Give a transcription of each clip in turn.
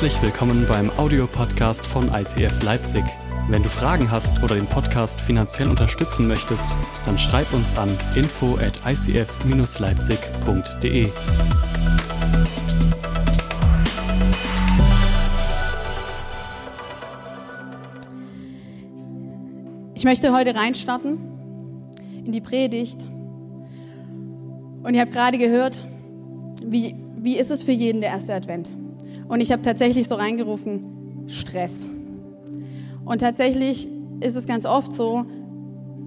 Herzlich willkommen beim Audiopodcast von ICF Leipzig. Wenn du Fragen hast oder den Podcast finanziell unterstützen möchtest, dann schreib uns an info at icf-leipzig.de. Ich möchte heute reinstarten in die Predigt. Und ihr habt gerade gehört, wie, wie ist es für jeden der erste Advent? Und ich habe tatsächlich so reingerufen, Stress. Und tatsächlich ist es ganz oft so,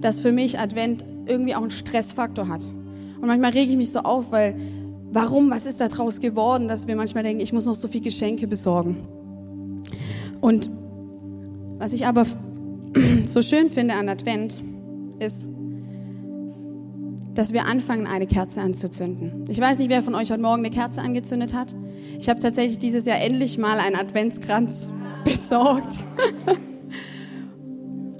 dass für mich Advent irgendwie auch einen Stressfaktor hat. Und manchmal rege ich mich so auf, weil warum, was ist da draus geworden, dass wir manchmal denken, ich muss noch so viel Geschenke besorgen. Und was ich aber so schön finde an Advent, ist, dass wir anfangen, eine Kerze anzuzünden. Ich weiß nicht, wer von euch heute Morgen eine Kerze angezündet hat. Ich habe tatsächlich dieses Jahr endlich mal einen Adventskranz besorgt.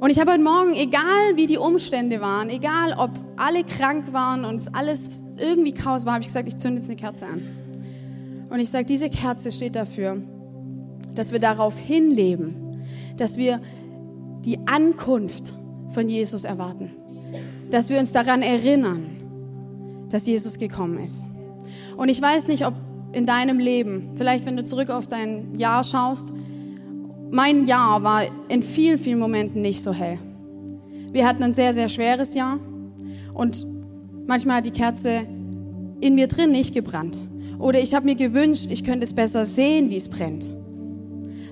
Und ich habe heute Morgen, egal wie die Umstände waren, egal ob alle krank waren und es alles irgendwie Chaos war, habe ich gesagt, ich zünde jetzt eine Kerze an. Und ich sage, diese Kerze steht dafür, dass wir darauf hinleben, dass wir die Ankunft von Jesus erwarten dass wir uns daran erinnern, dass Jesus gekommen ist. Und ich weiß nicht, ob in deinem Leben, vielleicht wenn du zurück auf dein Jahr schaust, mein Jahr war in vielen, vielen Momenten nicht so hell. Wir hatten ein sehr, sehr schweres Jahr und manchmal hat die Kerze in mir drin nicht gebrannt. Oder ich habe mir gewünscht, ich könnte es besser sehen, wie es brennt.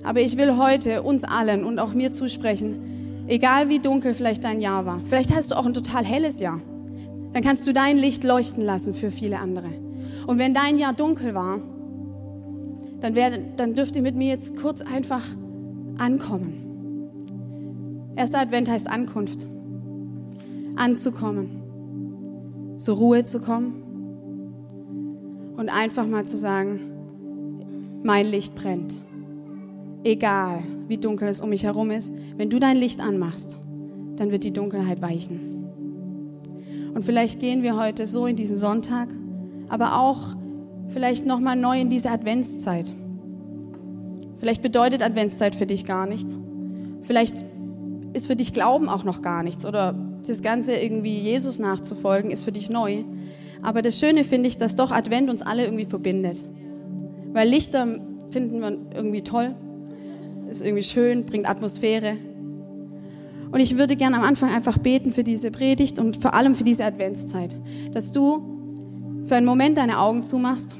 Aber ich will heute uns allen und auch mir zusprechen, Egal wie dunkel vielleicht dein Jahr war. Vielleicht hast du auch ein total helles Jahr. Dann kannst du dein Licht leuchten lassen für viele andere. Und wenn dein Jahr dunkel war, dann, wär, dann dürft ihr mit mir jetzt kurz einfach ankommen. Erster Advent heißt Ankunft. Anzukommen. Zur Ruhe zu kommen. Und einfach mal zu sagen, mein Licht brennt. Egal, wie dunkel es um mich herum ist, wenn du dein Licht anmachst, dann wird die Dunkelheit weichen. Und vielleicht gehen wir heute so in diesen Sonntag, aber auch vielleicht nochmal neu in diese Adventszeit. Vielleicht bedeutet Adventszeit für dich gar nichts. Vielleicht ist für dich Glauben auch noch gar nichts oder das Ganze irgendwie Jesus nachzufolgen ist für dich neu. Aber das Schöne finde ich, dass doch Advent uns alle irgendwie verbindet. Weil Lichter finden wir irgendwie toll ist irgendwie schön, bringt Atmosphäre. Und ich würde gerne am Anfang einfach beten für diese Predigt und vor allem für diese Adventszeit, dass du für einen Moment deine Augen zumachst,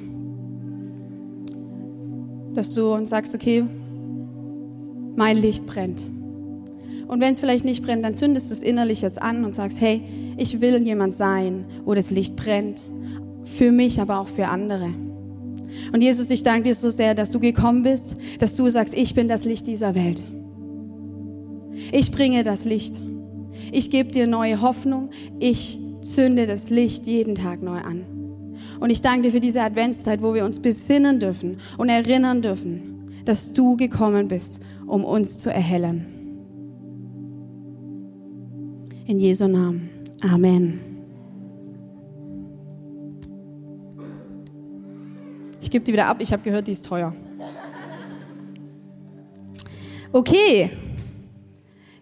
dass du sagst, okay, mein Licht brennt. Und wenn es vielleicht nicht brennt, dann zündest du es innerlich jetzt an und sagst, hey, ich will jemand sein, wo das Licht brennt. Für mich, aber auch für andere. Und Jesus, ich danke dir so sehr, dass du gekommen bist, dass du sagst, ich bin das Licht dieser Welt. Ich bringe das Licht. Ich gebe dir neue Hoffnung. Ich zünde das Licht jeden Tag neu an. Und ich danke dir für diese Adventszeit, wo wir uns besinnen dürfen und erinnern dürfen, dass du gekommen bist, um uns zu erhellen. In Jesu Namen. Amen. Gebe die wieder ab. Ich habe gehört, die ist teuer. Okay.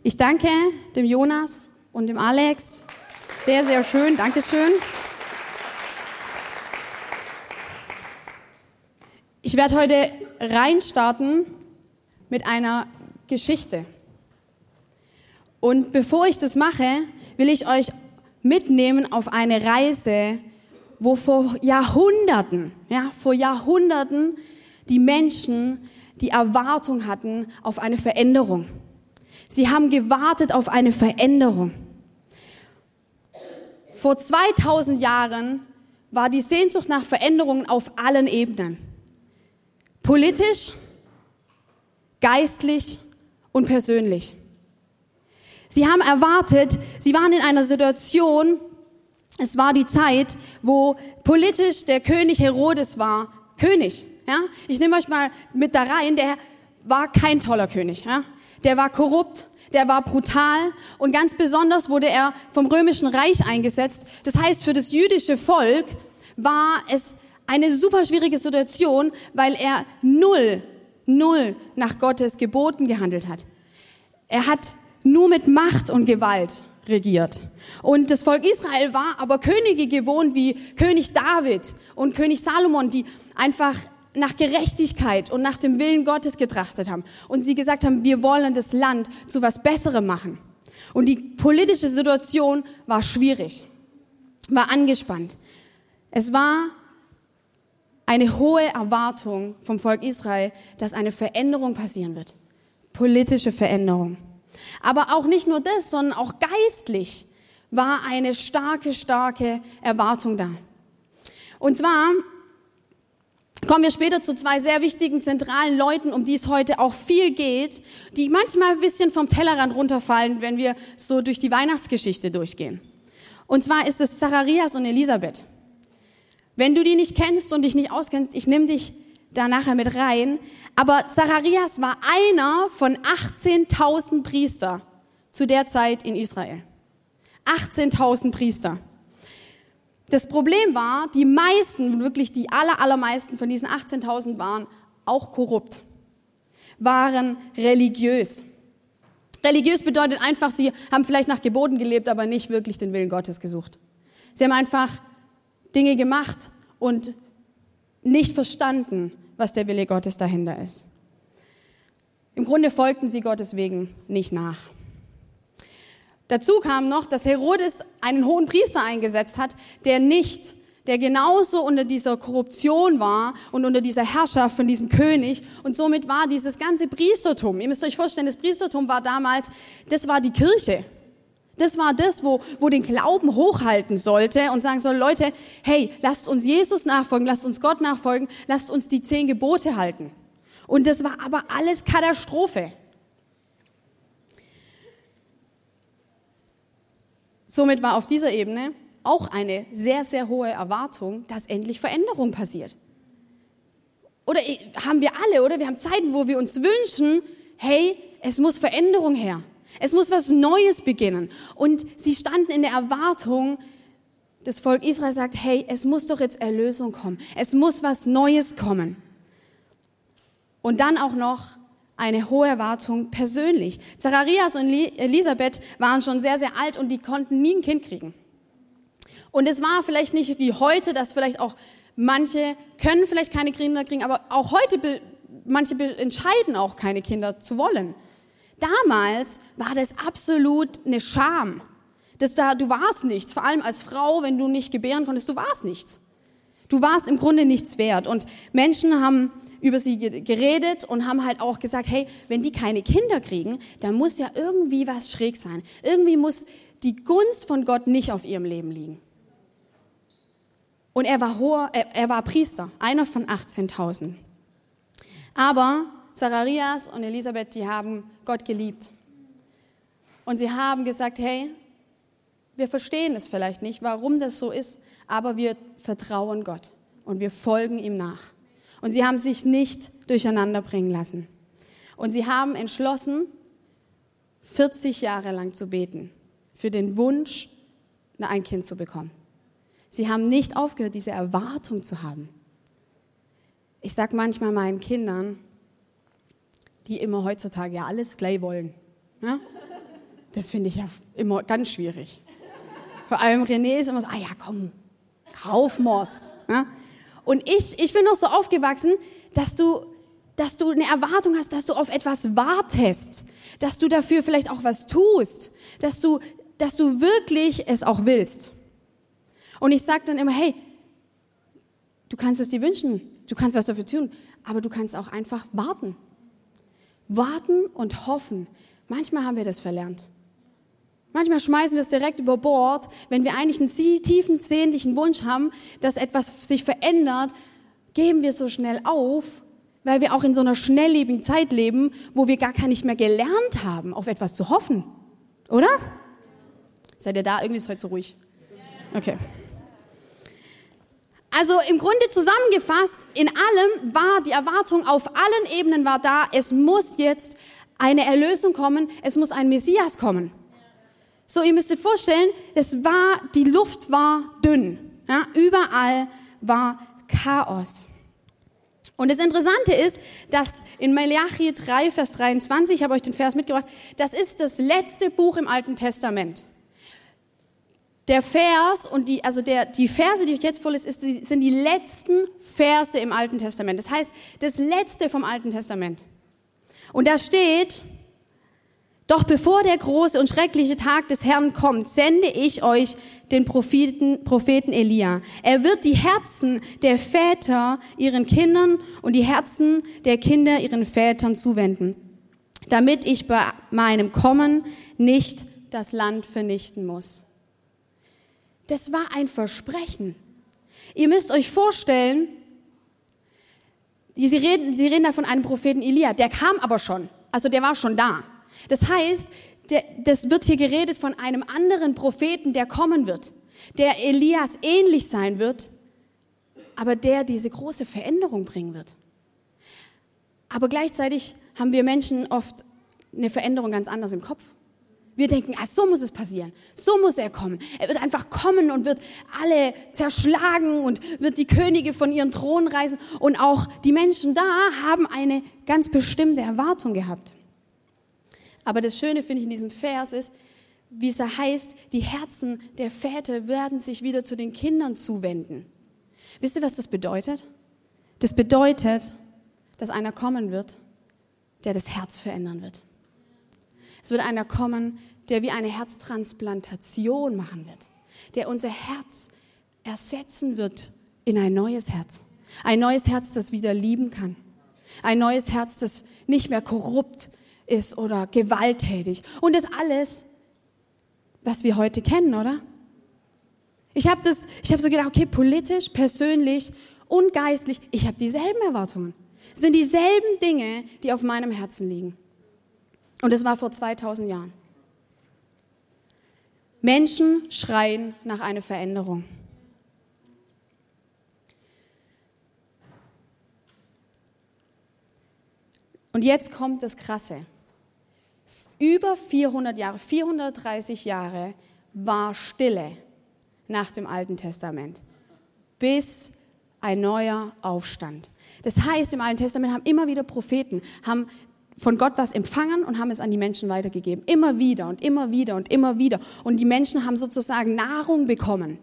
Ich danke dem Jonas und dem Alex. Sehr, sehr schön. Dankeschön. Ich werde heute reinstarten mit einer Geschichte. Und bevor ich das mache, will ich euch mitnehmen auf eine Reise wo vor Jahrhunderten, ja, vor Jahrhunderten die Menschen die Erwartung hatten auf eine Veränderung. Sie haben gewartet auf eine Veränderung. Vor 2000 Jahren war die Sehnsucht nach Veränderungen auf allen Ebenen. Politisch, geistlich und persönlich. Sie haben erwartet, sie waren in einer Situation, es war die Zeit, wo politisch der König Herodes war König. Ja? Ich nehme euch mal mit da rein, der war kein toller König. Ja? Der war korrupt, der war brutal und ganz besonders wurde er vom römischen Reich eingesetzt. Das heißt, für das jüdische Volk war es eine super schwierige Situation, weil er null null nach Gottes Geboten gehandelt hat. Er hat nur mit Macht und Gewalt regiert. Und das Volk Israel war aber Könige gewohnt wie König David und König Salomon, die einfach nach Gerechtigkeit und nach dem Willen Gottes getrachtet haben. Und sie gesagt haben, wir wollen das Land zu was Besserem machen. Und die politische Situation war schwierig, war angespannt. Es war eine hohe Erwartung vom Volk Israel, dass eine Veränderung passieren wird. Politische Veränderung. Aber auch nicht nur das, sondern auch geistlich war eine starke, starke Erwartung da. Und zwar kommen wir später zu zwei sehr wichtigen zentralen Leuten, um die es heute auch viel geht, die manchmal ein bisschen vom Tellerrand runterfallen, wenn wir so durch die Weihnachtsgeschichte durchgehen. Und zwar ist es Zacharias und Elisabeth. Wenn du die nicht kennst und dich nicht auskennst, ich nehme dich da nachher mit rein. Aber Zacharias war einer von 18.000 Priester zu der Zeit in Israel. 18.000 Priester. Das Problem war, die meisten, wirklich die aller, allermeisten von diesen 18.000 waren auch korrupt, waren religiös. Religiös bedeutet einfach, sie haben vielleicht nach Geboten gelebt, aber nicht wirklich den Willen Gottes gesucht. Sie haben einfach Dinge gemacht und nicht verstanden, was der Wille Gottes dahinter ist. Im Grunde folgten sie Gottes wegen nicht nach. Dazu kam noch, dass Herodes einen hohen Priester eingesetzt hat, der nicht, der genauso unter dieser Korruption war und unter dieser Herrschaft von diesem König. Und somit war dieses ganze Priestertum, ihr müsst euch vorstellen, das Priestertum war damals, das war die Kirche. Das war das, wo, wo den Glauben hochhalten sollte und sagen soll, Leute, hey, lasst uns Jesus nachfolgen, lasst uns Gott nachfolgen, lasst uns die zehn Gebote halten. Und das war aber alles Katastrophe. Somit war auf dieser Ebene auch eine sehr, sehr hohe Erwartung, dass endlich Veränderung passiert. Oder äh, haben wir alle, oder? Wir haben Zeiten, wo wir uns wünschen, hey, es muss Veränderung her. Es muss was Neues beginnen. Und sie standen in der Erwartung, das Volk Israel sagt, hey, es muss doch jetzt Erlösung kommen. Es muss was Neues kommen. Und dann auch noch eine hohe Erwartung persönlich. Zacharias und Elisabeth waren schon sehr, sehr alt und die konnten nie ein Kind kriegen. Und es war vielleicht nicht wie heute, dass vielleicht auch manche können vielleicht keine Kinder kriegen, aber auch heute, manche entscheiden auch keine Kinder zu wollen. Damals war das absolut eine Scham. Das da, du warst nichts, vor allem als Frau, wenn du nicht gebären konntest, du warst nichts. Du warst im Grunde nichts wert. Und Menschen haben über sie geredet und haben halt auch gesagt, hey, wenn die keine Kinder kriegen, dann muss ja irgendwie was schräg sein. Irgendwie muss die Gunst von Gott nicht auf ihrem Leben liegen. Und er war hoher, er, er war Priester, einer von 18.000. Aber Zacharias und Elisabeth, die haben Gott geliebt. Und sie haben gesagt, hey, wir verstehen es vielleicht nicht, warum das so ist, aber wir vertrauen Gott und wir folgen ihm nach. Und sie haben sich nicht durcheinander bringen lassen. Und sie haben entschlossen, 40 Jahre lang zu beten für den Wunsch, ein Kind zu bekommen. Sie haben nicht aufgehört, diese Erwartung zu haben. Ich sage manchmal meinen Kindern, die immer heutzutage ja alles gleich wollen. Ja? Das finde ich ja immer ganz schwierig. Vor allem René ist immer so, ah ja, komm, kauf Moss. Ja? Und ich, ich bin noch so aufgewachsen, dass du, dass du eine Erwartung hast, dass du auf etwas wartest, dass du dafür vielleicht auch was tust, dass du, dass du wirklich es auch willst. Und ich sage dann immer, hey, du kannst es dir wünschen, du kannst was dafür tun, aber du kannst auch einfach warten. Warten und hoffen. Manchmal haben wir das verlernt. Manchmal schmeißen wir es direkt über Bord, wenn wir eigentlich einen tiefen, sehnlichen Wunsch haben, dass etwas sich verändert, geben wir so schnell auf, weil wir auch in so einer schnelllebigen Zeit leben, wo wir gar nicht mehr gelernt haben, auf etwas zu hoffen. Oder? Seid ihr da? Irgendwie ist heute so ruhig. Okay. Also im Grunde zusammengefasst, in allem war die Erwartung auf allen Ebenen war da, es muss jetzt eine Erlösung kommen, es muss ein Messias kommen. So, ihr müsst euch vorstellen, es war, die Luft war dünn. Ja, überall war Chaos. Und das Interessante ist, dass in Malachi 3, Vers 23, ich habe euch den Vers mitgebracht, das ist das letzte Buch im Alten Testament. Der Vers und die, also der, die Verse, die ich jetzt vorlese, ist, sind die letzten Verse im Alten Testament. Das heißt, das letzte vom Alten Testament. Und da steht, doch bevor der große und schreckliche Tag des Herrn kommt, sende ich euch den Propheten, Propheten Elia. Er wird die Herzen der Väter ihren Kindern und die Herzen der Kinder ihren Vätern zuwenden, damit ich bei meinem Kommen nicht das Land vernichten muss. Das war ein Versprechen. Ihr müsst euch vorstellen, sie reden, sie reden da von einem Propheten Elia, der kam aber schon, also der war schon da. Das heißt, der, das wird hier geredet von einem anderen Propheten, der kommen wird, der Elias ähnlich sein wird, aber der diese große Veränderung bringen wird. Aber gleichzeitig haben wir Menschen oft eine Veränderung ganz anders im Kopf. Wir denken, ah, so muss es passieren, so muss er kommen. Er wird einfach kommen und wird alle zerschlagen und wird die Könige von ihren Thronen reißen. Und auch die Menschen da haben eine ganz bestimmte Erwartung gehabt. Aber das Schöne finde ich in diesem Vers ist, wie es da heißt, die Herzen der Väter werden sich wieder zu den Kindern zuwenden. Wisst ihr, was das bedeutet? Das bedeutet, dass einer kommen wird, der das Herz verändern wird. Es wird einer kommen, der wie eine Herztransplantation machen wird, der unser Herz ersetzen wird in ein neues Herz. Ein neues Herz, das wieder lieben kann. Ein neues Herz, das nicht mehr korrupt ist oder gewalttätig. Und das alles, was wir heute kennen, oder? Ich habe das, habe so gedacht, okay, politisch, persönlich und geistlich, ich habe dieselben Erwartungen. Es sind dieselben Dinge, die auf meinem Herzen liegen. Und es war vor 2000 Jahren. Menschen schreien nach einer Veränderung. Und jetzt kommt das Krasse. Über 400 Jahre, 430 Jahre war Stille nach dem Alten Testament, bis ein neuer Aufstand. Das heißt, im Alten Testament haben immer wieder Propheten, haben von Gott was empfangen und haben es an die Menschen weitergegeben. Immer wieder und immer wieder und immer wieder. Und die Menschen haben sozusagen Nahrung bekommen.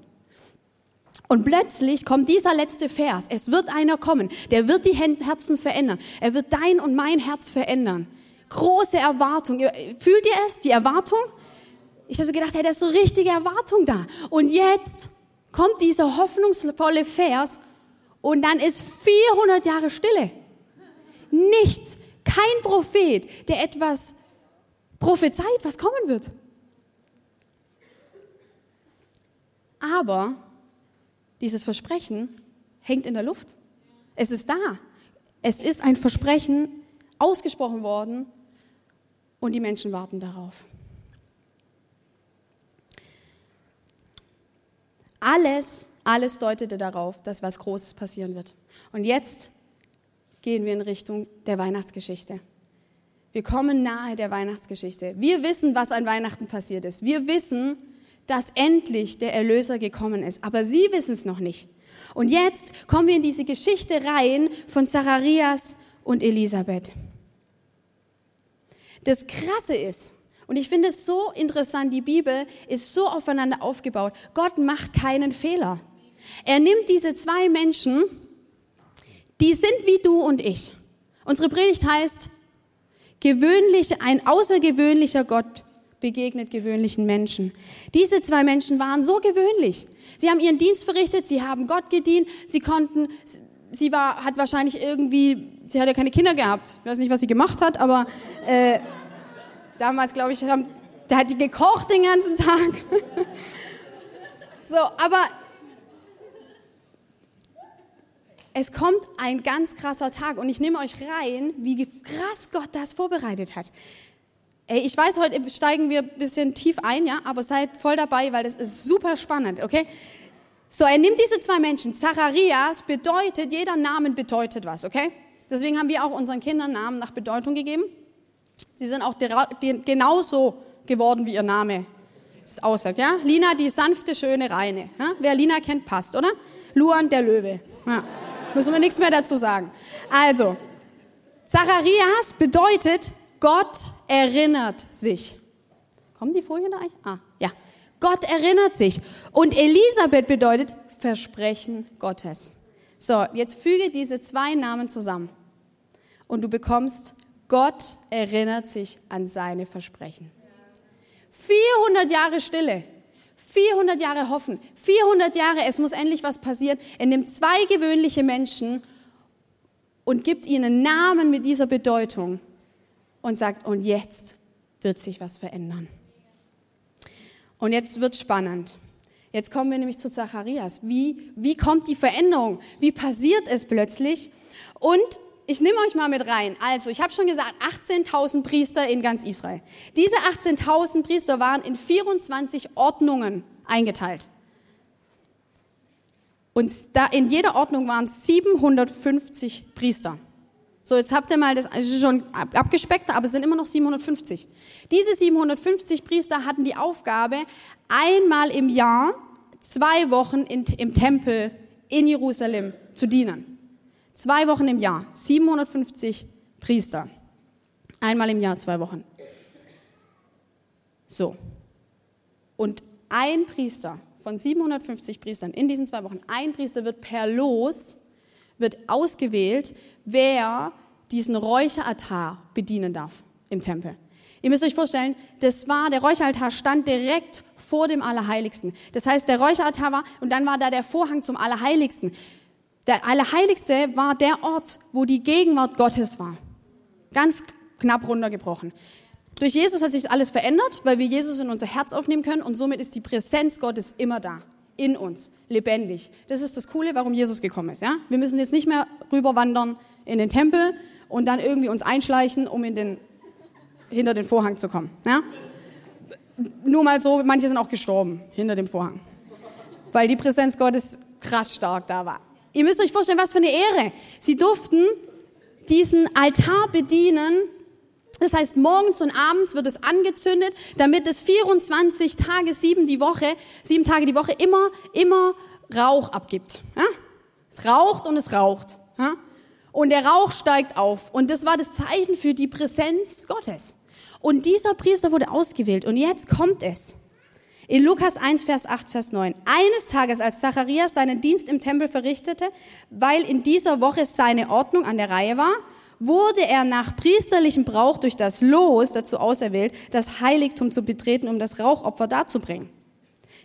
Und plötzlich kommt dieser letzte Vers. Es wird einer kommen, der wird die Herzen verändern. Er wird dein und mein Herz verändern große Erwartung. Fühlt ihr es, die Erwartung? Ich habe so gedacht, hey, da ist so richtige Erwartung da. Und jetzt kommt dieser hoffnungsvolle Vers und dann ist 400 Jahre Stille. Nichts, kein Prophet, der etwas prophezeit, was kommen wird. Aber dieses Versprechen hängt in der Luft. Es ist da. Es ist ein Versprechen ausgesprochen worden und die Menschen warten darauf. Alles, alles deutete darauf, dass was Großes passieren wird. Und jetzt gehen wir in Richtung der Weihnachtsgeschichte. Wir kommen nahe der Weihnachtsgeschichte. Wir wissen, was an Weihnachten passiert ist. Wir wissen, dass endlich der Erlöser gekommen ist. Aber sie wissen es noch nicht. Und jetzt kommen wir in diese Geschichte rein von Zacharias und Elisabeth. Das Krasse ist, und ich finde es so interessant, die Bibel ist so aufeinander aufgebaut. Gott macht keinen Fehler. Er nimmt diese zwei Menschen, die sind wie du und ich. Unsere Predigt heißt, gewöhnlich, ein außergewöhnlicher Gott begegnet gewöhnlichen Menschen. Diese zwei Menschen waren so gewöhnlich. Sie haben ihren Dienst verrichtet, sie haben Gott gedient, sie konnten, sie war, hat wahrscheinlich irgendwie, sie hat ja keine Kinder gehabt. Ich weiß nicht, was sie gemacht hat, aber äh, damals, glaube ich, haben, da hat die gekocht den ganzen Tag. so, aber es kommt ein ganz krasser Tag und ich nehme euch rein, wie krass Gott das vorbereitet hat. Ey, ich weiß, heute steigen wir ein bisschen tief ein, ja, aber seid voll dabei, weil das ist super spannend, okay? So, er nimmt diese zwei Menschen. Zacharias bedeutet, jeder Name bedeutet was, okay? Deswegen haben wir auch unseren Kindern Namen nach Bedeutung gegeben. Sie sind auch genauso geworden, wie ihr Name es aussagt, ja? Lina, die sanfte, schöne, reine. Ja? Wer Lina kennt, passt, oder? Luan, der Löwe. Ja. Müssen wir nichts mehr dazu sagen. Also, Zacharias bedeutet, Gott erinnert sich. Kommen die Folien da eigentlich? Ah, ja. Gott erinnert sich. Und Elisabeth bedeutet Versprechen Gottes. So, jetzt füge diese zwei Namen zusammen. Und du bekommst, Gott erinnert sich an seine Versprechen. 400 Jahre Stille. 400 Jahre hoffen. 400 Jahre, es muss endlich was passieren. Er nimmt zwei gewöhnliche Menschen und gibt ihnen Namen mit dieser Bedeutung und sagt, und jetzt wird sich was verändern. Und jetzt wird spannend. Jetzt kommen wir nämlich zu Zacharias. Wie, wie kommt die Veränderung? Wie passiert es plötzlich? Und ich nehme euch mal mit rein. Also, ich habe schon gesagt, 18.000 Priester in ganz Israel. Diese 18.000 Priester waren in 24 Ordnungen eingeteilt. Und da in jeder Ordnung waren 750 Priester. So, jetzt habt ihr mal das ist schon abgespeckt, aber es sind immer noch 750. Diese 750 Priester hatten die Aufgabe, einmal im Jahr zwei Wochen in, im Tempel in Jerusalem zu dienen. Zwei Wochen im Jahr, 750 Priester. Einmal im Jahr zwei Wochen. So. Und ein Priester von 750 Priestern in diesen zwei Wochen, ein Priester wird per Los, wird ausgewählt, wer diesen Räucheraltar bedienen darf im Tempel. Ihr müsst euch vorstellen, das war, der Räucheraltar stand direkt vor dem Allerheiligsten. Das heißt, der Räucheraltar war, und dann war da der Vorhang zum Allerheiligsten. Der Allerheiligste war der Ort, wo die Gegenwart Gottes war. Ganz knapp runtergebrochen. Durch Jesus hat sich alles verändert, weil wir Jesus in unser Herz aufnehmen können und somit ist die Präsenz Gottes immer da, in uns, lebendig. Das ist das Coole, warum Jesus gekommen ist. Ja? Wir müssen jetzt nicht mehr rüberwandern in den Tempel und dann irgendwie uns einschleichen, um in den, hinter den Vorhang zu kommen. Ja? Nur mal so, manche sind auch gestorben hinter dem Vorhang, weil die Präsenz Gottes krass stark da war. Ihr müsst euch vorstellen, was für eine Ehre. Sie durften diesen Altar bedienen. Das heißt, morgens und abends wird es angezündet, damit es 24 Tage, sieben die Woche, sieben Tage die Woche immer, immer Rauch abgibt. Ja? Es raucht und es raucht. Ja? Und der Rauch steigt auf. Und das war das Zeichen für die Präsenz Gottes. Und dieser Priester wurde ausgewählt. Und jetzt kommt es. In Lukas 1, Vers 8, Vers 9. Eines Tages, als Zacharias seinen Dienst im Tempel verrichtete, weil in dieser Woche seine Ordnung an der Reihe war, wurde er nach priesterlichem Brauch durch das Los dazu auserwählt, das Heiligtum zu betreten, um das Rauchopfer darzubringen.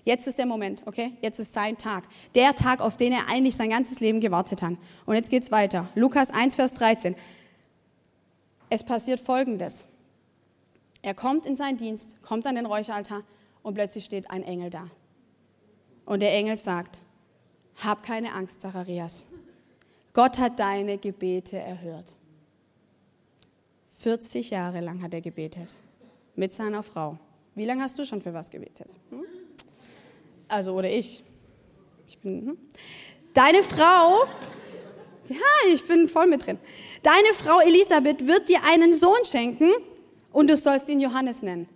Jetzt ist der Moment, okay? Jetzt ist sein Tag. Der Tag, auf den er eigentlich sein ganzes Leben gewartet hat. Und jetzt geht's weiter. Lukas 1, Vers 13. Es passiert Folgendes. Er kommt in seinen Dienst, kommt an den Räucheraltar und plötzlich steht ein Engel da. Und der Engel sagt, hab keine Angst, Zacharias. Gott hat deine Gebete erhört. 40 Jahre lang hat er gebetet mit seiner Frau. Wie lange hast du schon für was gebetet? Hm? Also, oder ich. ich bin, hm? Deine Frau, ja, ich bin voll mit drin. Deine Frau Elisabeth wird dir einen Sohn schenken und du sollst ihn Johannes nennen.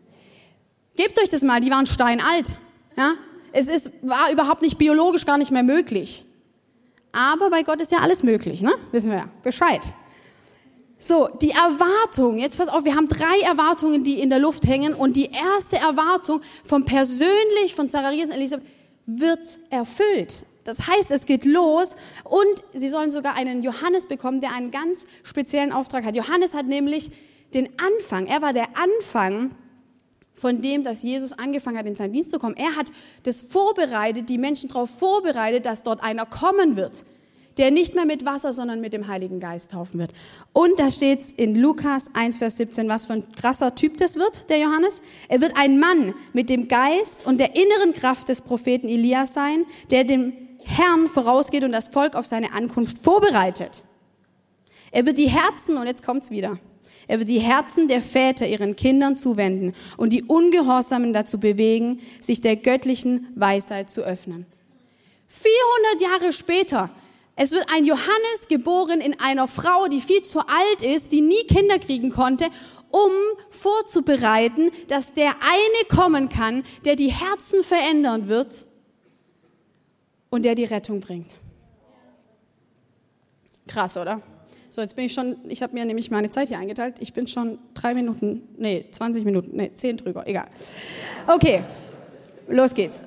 Gebt euch das mal, die waren steinalt. Ja? Es ist, war überhaupt nicht biologisch gar nicht mehr möglich. Aber bei Gott ist ja alles möglich, ne? Wissen wir ja Bescheid. So, die Erwartung, jetzt pass auf, wir haben drei Erwartungen, die in der Luft hängen und die erste Erwartung von persönlich von Zacharias und Elisabeth wird erfüllt. Das heißt, es geht los und sie sollen sogar einen Johannes bekommen, der einen ganz speziellen Auftrag hat. Johannes hat nämlich den Anfang, er war der Anfang von dem, dass Jesus angefangen hat, in seinen Dienst zu kommen. Er hat das vorbereitet, die Menschen darauf vorbereitet, dass dort einer kommen wird, der nicht mehr mit Wasser, sondern mit dem Heiligen Geist taufen wird. Und da steht in Lukas 1, Vers 17, was für ein krasser Typ das wird, der Johannes. Er wird ein Mann mit dem Geist und der inneren Kraft des Propheten Elias sein, der dem Herrn vorausgeht und das Volk auf seine Ankunft vorbereitet. Er wird die Herzen, und jetzt kommt's wieder, er wird die Herzen der Väter ihren Kindern zuwenden und die Ungehorsamen dazu bewegen, sich der göttlichen Weisheit zu öffnen. 400 Jahre später, es wird ein Johannes geboren in einer Frau, die viel zu alt ist, die nie Kinder kriegen konnte, um vorzubereiten, dass der eine kommen kann, der die Herzen verändern wird und der die Rettung bringt. Krass, oder? So, jetzt bin ich schon, ich habe mir nämlich meine Zeit hier eingeteilt. Ich bin schon drei Minuten, nee, 20 Minuten, nee, zehn drüber, egal. Okay, los geht's.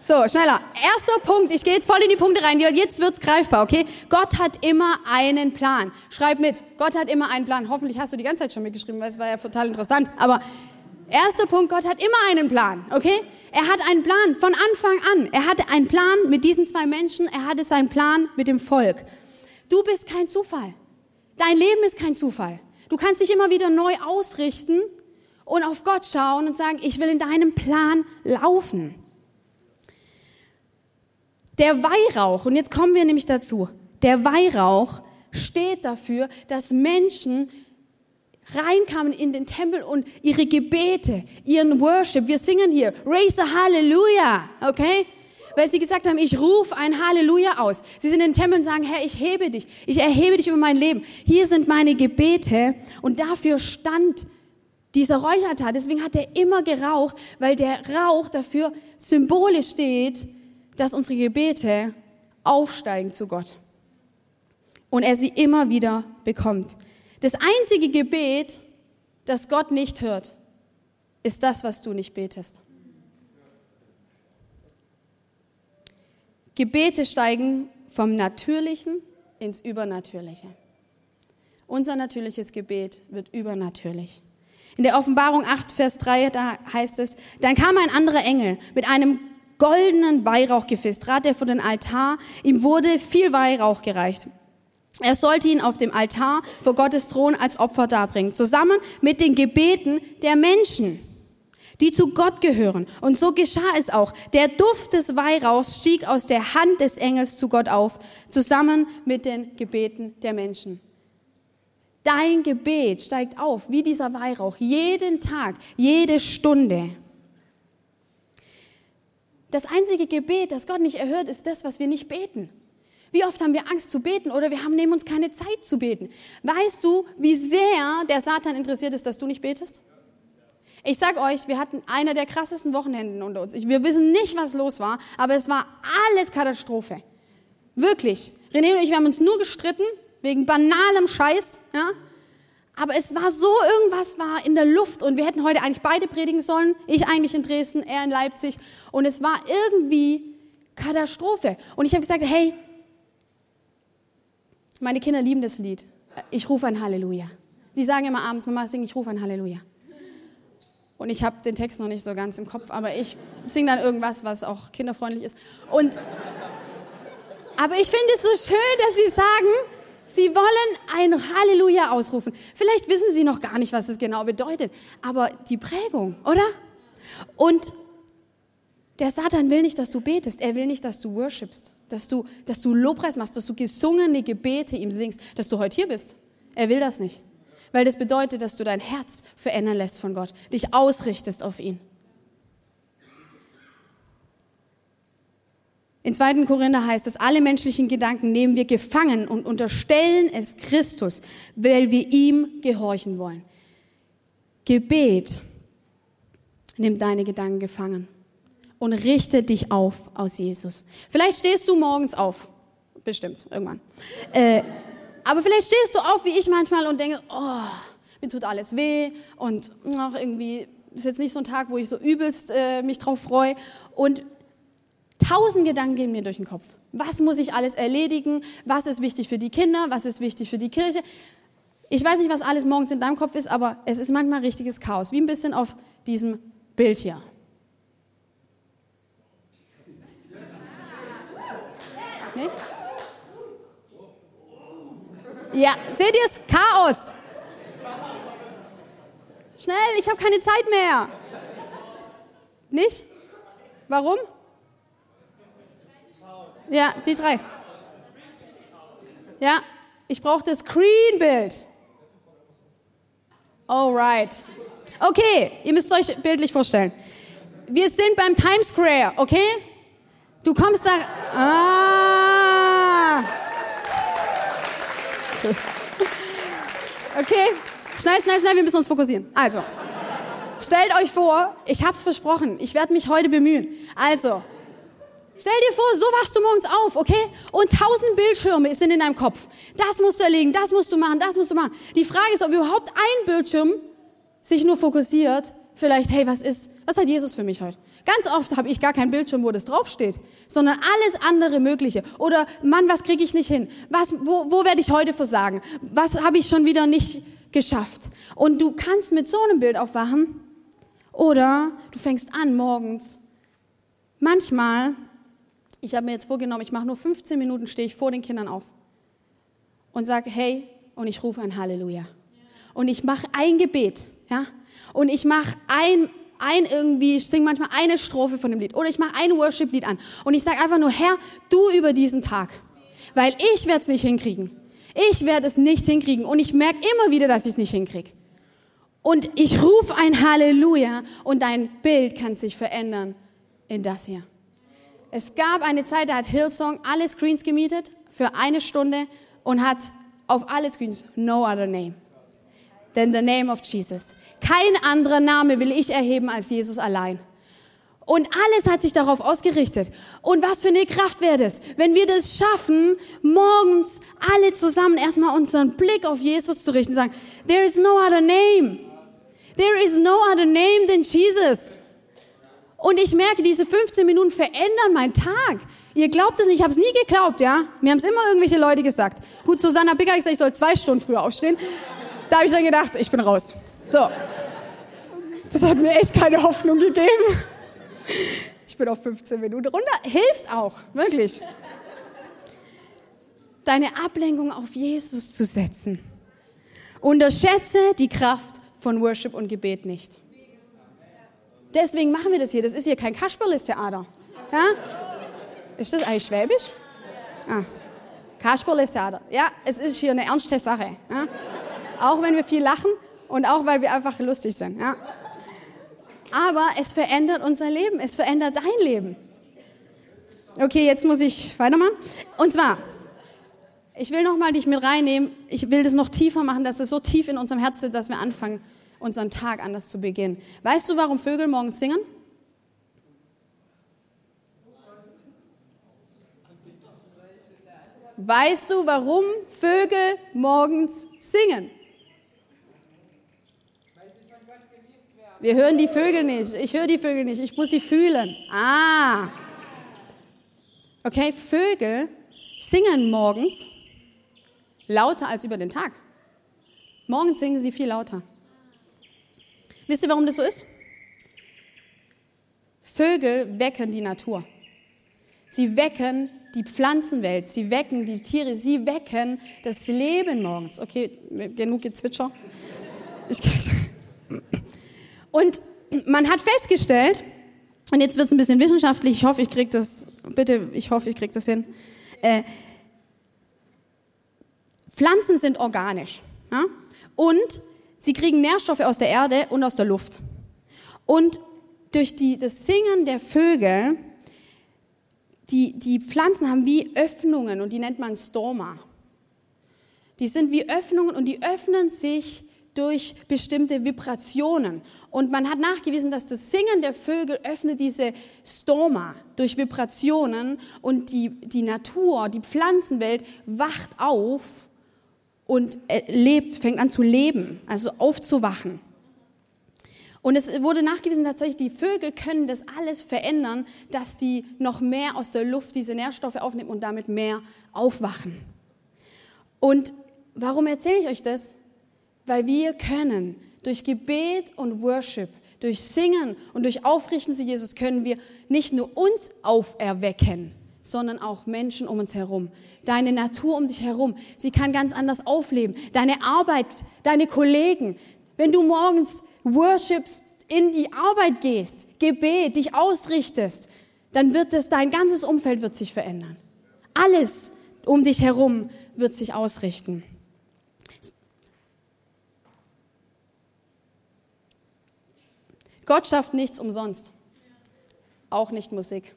So, schneller. Erster Punkt, ich gehe jetzt voll in die Punkte rein, jetzt wird's greifbar, okay? Gott hat immer einen Plan. Schreib mit, Gott hat immer einen Plan. Hoffentlich hast du die ganze Zeit schon mitgeschrieben, weil es war ja total interessant. Aber erster Punkt, Gott hat immer einen Plan, okay? Er hat einen Plan von Anfang an. Er hatte einen Plan mit diesen zwei Menschen, er hatte seinen Plan mit dem Volk. Du bist kein Zufall. Dein Leben ist kein Zufall. Du kannst dich immer wieder neu ausrichten und auf Gott schauen und sagen, ich will in deinem Plan laufen. Der Weihrauch, und jetzt kommen wir nämlich dazu, der Weihrauch steht dafür, dass Menschen reinkamen in den Tempel und ihre Gebete, ihren Worship, wir singen hier, raise a Hallelujah, okay? Weil sie gesagt haben, ich rufe ein Halleluja aus. Sie sind in den Tempel und sagen, Herr, ich hebe dich, ich erhebe dich über mein Leben. Hier sind meine Gebete und dafür stand dieser Räuchertat. Deswegen hat er immer geraucht, weil der Rauch dafür symbolisch steht, dass unsere Gebete aufsteigen zu Gott und er sie immer wieder bekommt. Das einzige Gebet, das Gott nicht hört, ist das, was du nicht betest. Gebete steigen vom Natürlichen ins Übernatürliche. Unser natürliches Gebet wird übernatürlich. In der Offenbarung 8, Vers 3, da heißt es, dann kam ein anderer Engel mit einem goldenen Weihrauchgefäß trat er vor den Altar, ihm wurde viel Weihrauch gereicht. Er sollte ihn auf dem Altar vor Gottes Thron als Opfer darbringen, zusammen mit den Gebeten der Menschen, die zu Gott gehören. Und so geschah es auch. Der Duft des Weihrauchs stieg aus der Hand des Engels zu Gott auf, zusammen mit den Gebeten der Menschen. Dein Gebet steigt auf, wie dieser Weihrauch, jeden Tag, jede Stunde. Das einzige Gebet, das Gott nicht erhört, ist das, was wir nicht beten. Wie oft haben wir Angst zu beten oder wir haben nehmen uns keine Zeit zu beten. Weißt du, wie sehr der Satan interessiert ist, dass du nicht betest? Ich sag euch, wir hatten einer der krassesten Wochenenden unter uns. Wir wissen nicht, was los war, aber es war alles Katastrophe. Wirklich. René und ich, wir haben uns nur gestritten wegen banalem Scheiß, ja? Aber es war so, irgendwas war in der Luft und wir hätten heute eigentlich beide predigen sollen. Ich eigentlich in Dresden, er in Leipzig. Und es war irgendwie Katastrophe. Und ich habe gesagt, hey, meine Kinder lieben das Lied. Ich rufe ein Halleluja. Die sagen immer abends, Mama, sing, ich rufe ein Halleluja. Und ich habe den Text noch nicht so ganz im Kopf, aber ich singe dann irgendwas, was auch kinderfreundlich ist. Und, aber ich finde es so schön, dass sie sagen, Sie wollen ein Halleluja ausrufen. Vielleicht wissen Sie noch gar nicht, was es genau bedeutet, aber die Prägung, oder? Und der Satan will nicht, dass du betest. Er will nicht, dass du worshipst, dass du, dass du Lobpreis machst, dass du gesungene Gebete ihm singst, dass du heute hier bist. Er will das nicht. Weil das bedeutet, dass du dein Herz verändern lässt von Gott, dich ausrichtest auf ihn. In 2. Korinther heißt es, alle menschlichen Gedanken nehmen wir gefangen und unterstellen es Christus, weil wir ihm gehorchen wollen. Gebet nimmt deine Gedanken gefangen und richte dich auf aus Jesus. Vielleicht stehst du morgens auf, bestimmt, irgendwann. Äh, aber vielleicht stehst du auf, wie ich manchmal, und denkst, oh, mir tut alles weh und ach, irgendwie ist jetzt nicht so ein Tag, wo ich so übelst äh, mich drauf freue. Und Tausend Gedanken gehen mir durch den Kopf. Was muss ich alles erledigen? Was ist wichtig für die Kinder? Was ist wichtig für die Kirche? Ich weiß nicht, was alles morgens in deinem Kopf ist, aber es ist manchmal richtiges Chaos. Wie ein bisschen auf diesem Bild hier. Nee? Ja, seht ihr es? Chaos. Schnell, ich habe keine Zeit mehr. Nicht? Warum? Ja, die drei. Ja, ich brauche das Screenbild. Alright. Okay, ihr müsst euch bildlich vorstellen. Wir sind beim Times Square, okay? Du kommst da. Ah. Okay, schnell, schnell, schnell, wir müssen uns fokussieren. Also, stellt euch vor, ich hab's versprochen, ich werde mich heute bemühen. Also, Stell dir vor, so wachst du morgens auf, okay? Und tausend Bildschirme sind in deinem Kopf. Das musst du erlegen, das musst du machen, das musst du machen. Die Frage ist, ob überhaupt ein Bildschirm sich nur fokussiert, vielleicht, hey, was ist, was hat Jesus für mich heute? Ganz oft habe ich gar keinen Bildschirm, wo das draufsteht, sondern alles andere Mögliche. Oder, Mann, was kriege ich nicht hin? Was, wo, wo werde ich heute versagen? Was habe ich schon wieder nicht geschafft? Und du kannst mit so einem Bild aufwachen oder du fängst an morgens. Manchmal ich habe mir jetzt vorgenommen, ich mache nur 15 Minuten, stehe ich vor den Kindern auf und sage, hey, und ich rufe ein Halleluja. Und ich mache ein Gebet, ja, und ich mache ein, ein irgendwie, ich singe manchmal eine Strophe von dem Lied oder ich mache ein Worship-Lied an und ich sage einfach nur, Herr, du über diesen Tag, weil ich werde es nicht hinkriegen. Ich werde es nicht hinkriegen und ich merke immer wieder, dass ich es nicht hinkriege. Und ich rufe ein Halleluja und dein Bild kann sich verändern in das hier. Es gab eine Zeit, da hat Hillsong alle Screens gemietet für eine Stunde und hat auf alle Screens no other name than the name of Jesus. Kein anderer Name will ich erheben als Jesus allein. Und alles hat sich darauf ausgerichtet. Und was für eine Kraft wäre das, wenn wir das schaffen, morgens alle zusammen erstmal unseren Blick auf Jesus zu richten und sagen, there is no other name. There is no other name than Jesus. Und ich merke, diese 15 Minuten verändern meinen Tag. Ihr glaubt es nicht, ich habe es nie geglaubt, ja? Mir haben es immer irgendwelche Leute gesagt. Gut, Susanna Bicker ich gesagt, ich soll zwei Stunden früher aufstehen. Da habe ich dann gedacht, ich bin raus. So. Das hat mir echt keine Hoffnung gegeben. Ich bin auf 15 Minuten runter. Hilft auch, wirklich. Deine Ablenkung auf Jesus zu setzen. Unterschätze die Kraft von Worship und Gebet nicht. Deswegen machen wir das hier. Das ist hier kein Kasperles-Theater. Ja? Ist das eigentlich Schwäbisch? Ah. Kasperles-Theater. Ja, es ist hier eine ernste Sache. Ja? Auch wenn wir viel lachen und auch weil wir einfach lustig sind. Ja? Aber es verändert unser Leben. Es verändert dein Leben. Okay, jetzt muss ich weitermachen. Und zwar, ich will nochmal dich mit reinnehmen. Ich will das noch tiefer machen, dass es so tief in unserem Herzen ist, dass wir anfangen, unseren Tag anders zu beginnen. Weißt du, warum Vögel morgens singen? Weißt du, warum Vögel morgens singen? Wir hören die Vögel nicht. Ich höre die Vögel nicht. Ich muss sie fühlen. Ah. Okay, Vögel singen morgens lauter als über den Tag. Morgens singen sie viel lauter. Wisst ihr, warum das so ist? Vögel wecken die Natur. Sie wecken die Pflanzenwelt, sie wecken die Tiere, sie wecken das Leben morgens. Okay, genug Gezwitscher. Ich, und man hat festgestellt, und jetzt wird es ein bisschen wissenschaftlich, ich hoffe, ich kriege das, bitte, ich hoffe, ich kriege das hin. Äh, Pflanzen sind organisch. Ja? Und Sie kriegen Nährstoffe aus der Erde und aus der Luft. Und durch die, das Singen der Vögel, die, die Pflanzen haben wie Öffnungen und die nennt man Stoma. Die sind wie Öffnungen und die öffnen sich durch bestimmte Vibrationen. Und man hat nachgewiesen, dass das Singen der Vögel öffnet diese Stoma durch Vibrationen und die, die Natur, die Pflanzenwelt wacht auf und lebt, fängt an zu leben, also aufzuwachen. Und es wurde nachgewiesen, tatsächlich, die Vögel können das alles verändern, dass die noch mehr aus der Luft diese Nährstoffe aufnehmen und damit mehr aufwachen. Und warum erzähle ich euch das? Weil wir können durch Gebet und Worship, durch Singen und durch Aufrichten zu Jesus können wir nicht nur uns auferwecken, sondern auch Menschen um uns herum. Deine Natur um dich herum. Sie kann ganz anders aufleben. Deine Arbeit, deine Kollegen. Wenn du morgens worshipst, in die Arbeit gehst, Gebet, dich ausrichtest, dann wird es, dein ganzes Umfeld wird sich verändern. Alles um dich herum wird sich ausrichten. Gott schafft nichts umsonst. Auch nicht Musik.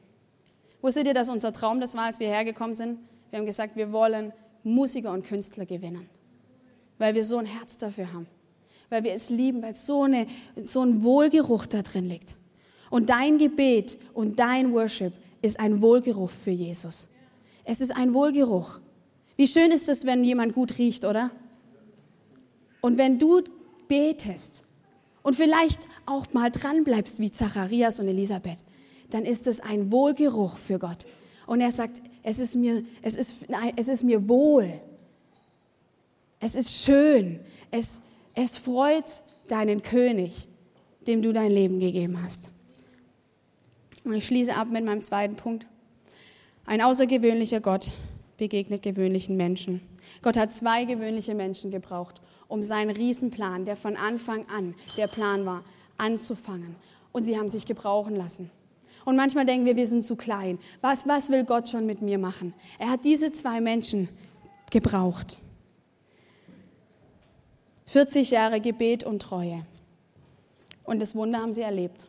Wusstet ihr, dass unser Traum das war, als wir hergekommen sind? Wir haben gesagt, wir wollen Musiker und Künstler gewinnen, weil wir so ein Herz dafür haben, weil wir es lieben, weil so, eine, so ein Wohlgeruch da drin liegt. Und dein Gebet und dein Worship ist ein Wohlgeruch für Jesus. Es ist ein Wohlgeruch. Wie schön ist es, wenn jemand gut riecht, oder? Und wenn du betest und vielleicht auch mal dran bleibst wie Zacharias und Elisabeth, dann ist es ein Wohlgeruch für Gott. Und er sagt, es ist mir, es ist, es ist mir wohl. Es ist schön. Es, es freut deinen König, dem du dein Leben gegeben hast. Und ich schließe ab mit meinem zweiten Punkt. Ein außergewöhnlicher Gott begegnet gewöhnlichen Menschen. Gott hat zwei gewöhnliche Menschen gebraucht, um seinen Riesenplan, der von Anfang an der Plan war, anzufangen. Und sie haben sich gebrauchen lassen. Und manchmal denken wir, wir sind zu klein. Was, was will Gott schon mit mir machen? Er hat diese zwei Menschen gebraucht. 40 Jahre Gebet und Treue. Und das Wunder haben sie erlebt.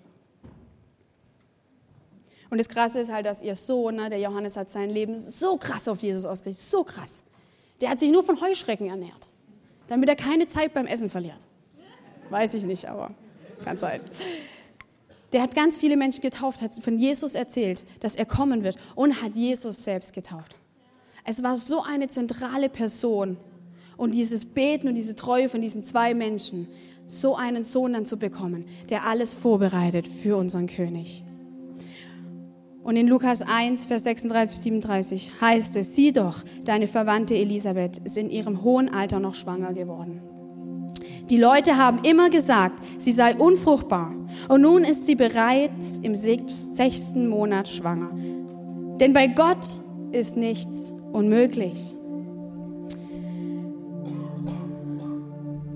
Und das Krasse ist halt, dass ihr Sohn, ne, der Johannes, hat sein Leben so krass auf Jesus ausgerichtet, so krass. Der hat sich nur von Heuschrecken ernährt, damit er keine Zeit beim Essen verliert. Weiß ich nicht, aber kann sein. Der hat ganz viele Menschen getauft, hat von Jesus erzählt, dass er kommen wird und hat Jesus selbst getauft. Es war so eine zentrale Person und dieses Beten und diese Treue von diesen zwei Menschen, so einen Sohn dann zu bekommen, der alles vorbereitet für unseren König. Und in Lukas 1, Vers 36 37 heißt es, sieh doch, deine Verwandte Elisabeth ist in ihrem hohen Alter noch schwanger geworden. Die Leute haben immer gesagt, sie sei unfruchtbar. Und nun ist sie bereits im sechsten Monat schwanger. Denn bei Gott ist nichts unmöglich.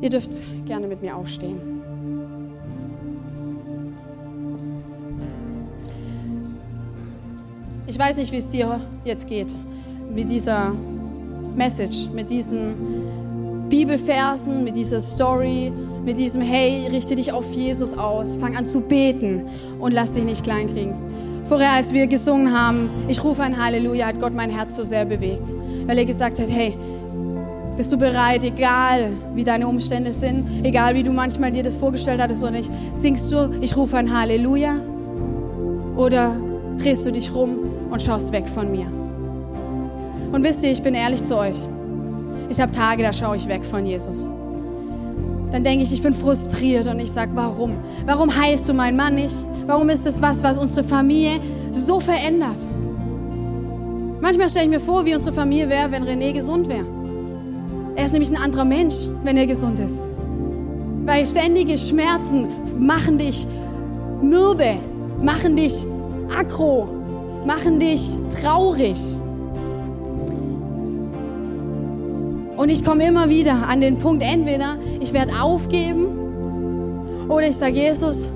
Ihr dürft gerne mit mir aufstehen. Ich weiß nicht, wie es dir jetzt geht mit dieser Message, mit diesen Bibelversen, mit dieser Story, mit diesem Hey, richte dich auf Jesus aus, fang an zu beten und lass dich nicht kleinkriegen. Vorher, als wir gesungen haben, ich rufe ein Halleluja, hat Gott mein Herz so sehr bewegt, weil er gesagt hat, hey, bist du bereit, egal wie deine Umstände sind, egal wie du manchmal dir das vorgestellt hattest oder nicht, singst du, ich rufe ein Halleluja oder drehst du dich rum und schaust weg von mir. Und wisst ihr, ich bin ehrlich zu euch. Ich habe Tage, da schaue ich weg von Jesus. Dann denke ich, ich bin frustriert und ich sage, warum? Warum heilst du meinen Mann nicht? Warum ist das was, was unsere Familie so verändert? Manchmal stelle ich mir vor, wie unsere Familie wäre, wenn René gesund wäre. Er ist nämlich ein anderer Mensch, wenn er gesund ist. Weil ständige Schmerzen machen dich mürbe, machen dich aggro, machen dich traurig. Und ich komme immer wieder an den Punkt, entweder ich werde aufgeben oder ich sage, Jesus,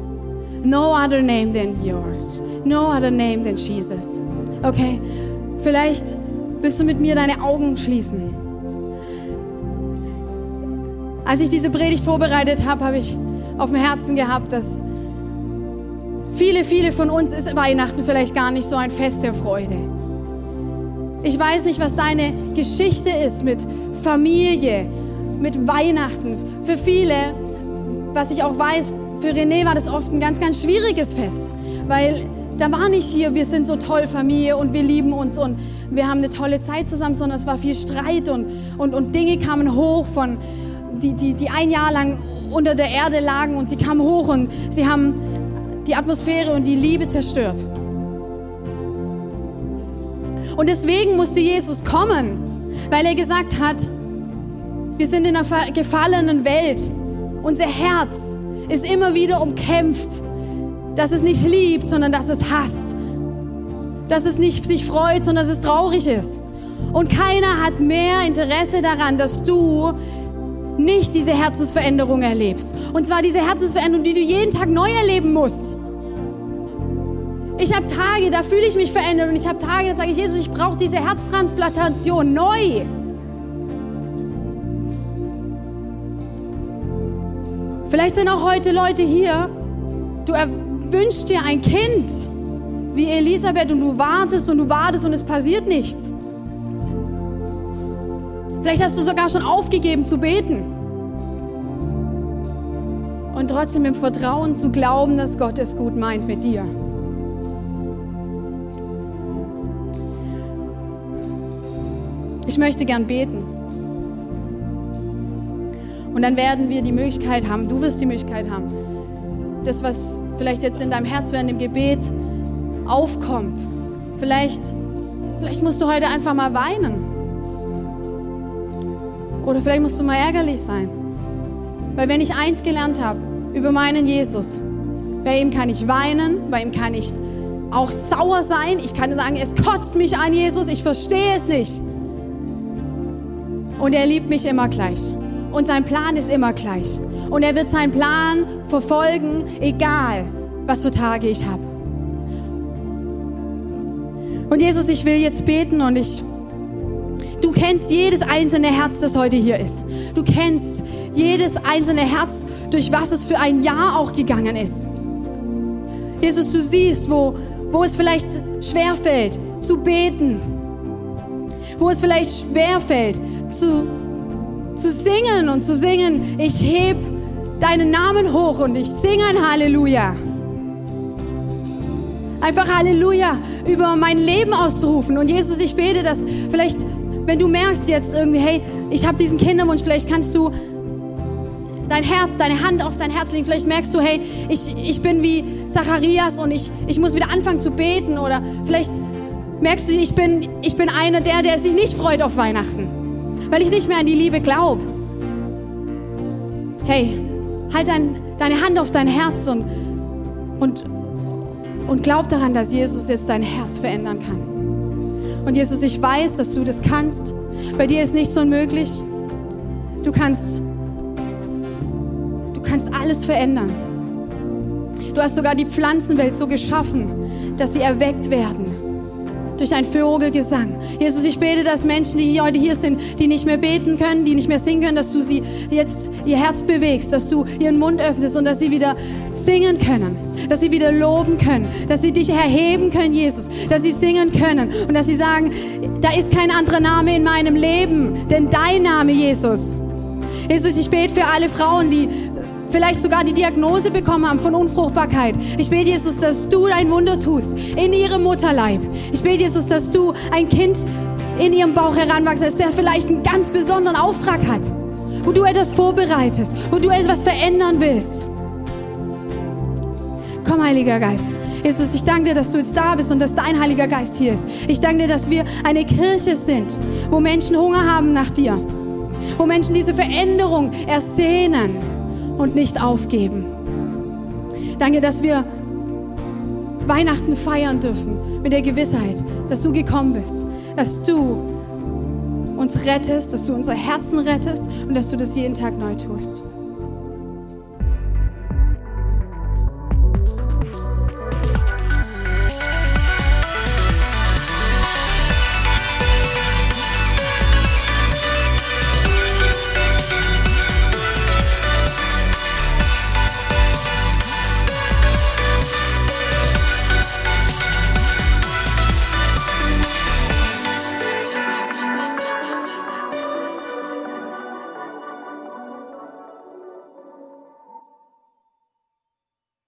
no other name than yours. No other name than Jesus. Okay, vielleicht willst du mit mir deine Augen schließen. Als ich diese Predigt vorbereitet habe, habe ich auf dem Herzen gehabt, dass viele, viele von uns ist Weihnachten vielleicht gar nicht so ein Fest der Freude. Ich weiß nicht, was deine Geschichte ist mit Familie, mit Weihnachten. Für viele, was ich auch weiß, für René war das oft ein ganz, ganz schwieriges Fest, weil da war nicht hier, wir sind so toll Familie und wir lieben uns und wir haben eine tolle Zeit zusammen, sondern es war viel Streit und, und, und Dinge kamen hoch von, die, die, die ein Jahr lang unter der Erde lagen und sie kamen hoch und sie haben die Atmosphäre und die Liebe zerstört. Und deswegen musste Jesus kommen, weil er gesagt hat, wir sind in einer gefallenen Welt. Unser Herz ist immer wieder umkämpft, dass es nicht liebt, sondern dass es hasst. Dass es nicht sich freut, sondern dass es traurig ist. Und keiner hat mehr Interesse daran, dass du nicht diese Herzensveränderung erlebst. Und zwar diese Herzensveränderung, die du jeden Tag neu erleben musst. Ich habe Tage, da fühle ich mich verändert und ich habe Tage, da sage ich, Jesus, ich brauche diese Herztransplantation neu. Vielleicht sind auch heute Leute hier, du wünschst dir ein Kind wie Elisabeth und du wartest und du wartest und es passiert nichts. Vielleicht hast du sogar schon aufgegeben zu beten. Und trotzdem im Vertrauen zu glauben, dass Gott es gut meint mit dir. Ich möchte gern beten. Und dann werden wir die Möglichkeit haben, du wirst die Möglichkeit haben, das, was vielleicht jetzt in deinem Herz während dem Gebet aufkommt. Vielleicht, vielleicht musst du heute einfach mal weinen. Oder vielleicht musst du mal ärgerlich sein. Weil wenn ich eins gelernt habe über meinen Jesus, bei ihm kann ich weinen, bei ihm kann ich auch sauer sein. Ich kann sagen, es kotzt mich an, Jesus, ich verstehe es nicht. Und er liebt mich immer gleich. Und sein Plan ist immer gleich. Und er wird seinen Plan verfolgen, egal was für Tage ich habe. Und Jesus, ich will jetzt beten und ich Du kennst jedes einzelne Herz, das heute hier ist. Du kennst jedes einzelne Herz, durch was es für ein Jahr auch gegangen ist. Jesus, du siehst, wo, wo es vielleicht schwerfällt zu beten, wo es vielleicht schwerfällt zu, zu singen und zu singen, ich heb deinen Namen hoch und ich singe ein Halleluja. Einfach Halleluja über mein Leben auszurufen. Und Jesus, ich bete, dass vielleicht wenn du merkst jetzt irgendwie, hey, ich habe diesen Kinderwunsch, vielleicht kannst du dein Herz, deine Hand auf dein Herz legen. Vielleicht merkst du, hey, ich, ich bin wie Zacharias und ich, ich muss wieder anfangen zu beten. Oder vielleicht merkst du, ich bin, ich bin einer der, der sich nicht freut auf Weihnachten, weil ich nicht mehr an die Liebe glaube. Hey, halt dein, deine Hand auf dein Herz und, und, und glaub daran, dass Jesus jetzt dein Herz verändern kann. Und Jesus, ich weiß, dass du das kannst. Bei dir ist nichts unmöglich. Du kannst, du kannst alles verändern. Du hast sogar die Pflanzenwelt so geschaffen, dass sie erweckt werden durch einen Vogelgesang. Jesus, ich bete, dass Menschen, die heute hier sind, die nicht mehr beten können, die nicht mehr singen können, dass du sie jetzt ihr Herz bewegst, dass du ihren Mund öffnest und dass sie wieder singen können, dass sie wieder loben können, dass sie dich erheben können, Jesus, dass sie singen können und dass sie sagen, da ist kein anderer Name in meinem Leben, denn dein Name, Jesus. Jesus, ich bete für alle Frauen, die vielleicht sogar die Diagnose bekommen haben von Unfruchtbarkeit. Ich bete, Jesus, dass du ein Wunder tust in ihrem Mutterleib. Ich bete, Jesus, dass du ein Kind in ihrem Bauch heranwachsen der vielleicht einen ganz besonderen Auftrag hat, wo du etwas vorbereitest, wo du etwas verändern willst. Komm, Heiliger Geist. Jesus, ich danke dir, dass du jetzt da bist und dass dein Heiliger Geist hier ist. Ich danke dir, dass wir eine Kirche sind, wo Menschen Hunger haben nach dir, wo Menschen diese Veränderung ersehnen und nicht aufgeben. Danke, dass wir Weihnachten feiern dürfen mit der Gewissheit, dass du gekommen bist, dass du uns rettest, dass du unsere Herzen rettest und dass du das jeden Tag neu tust.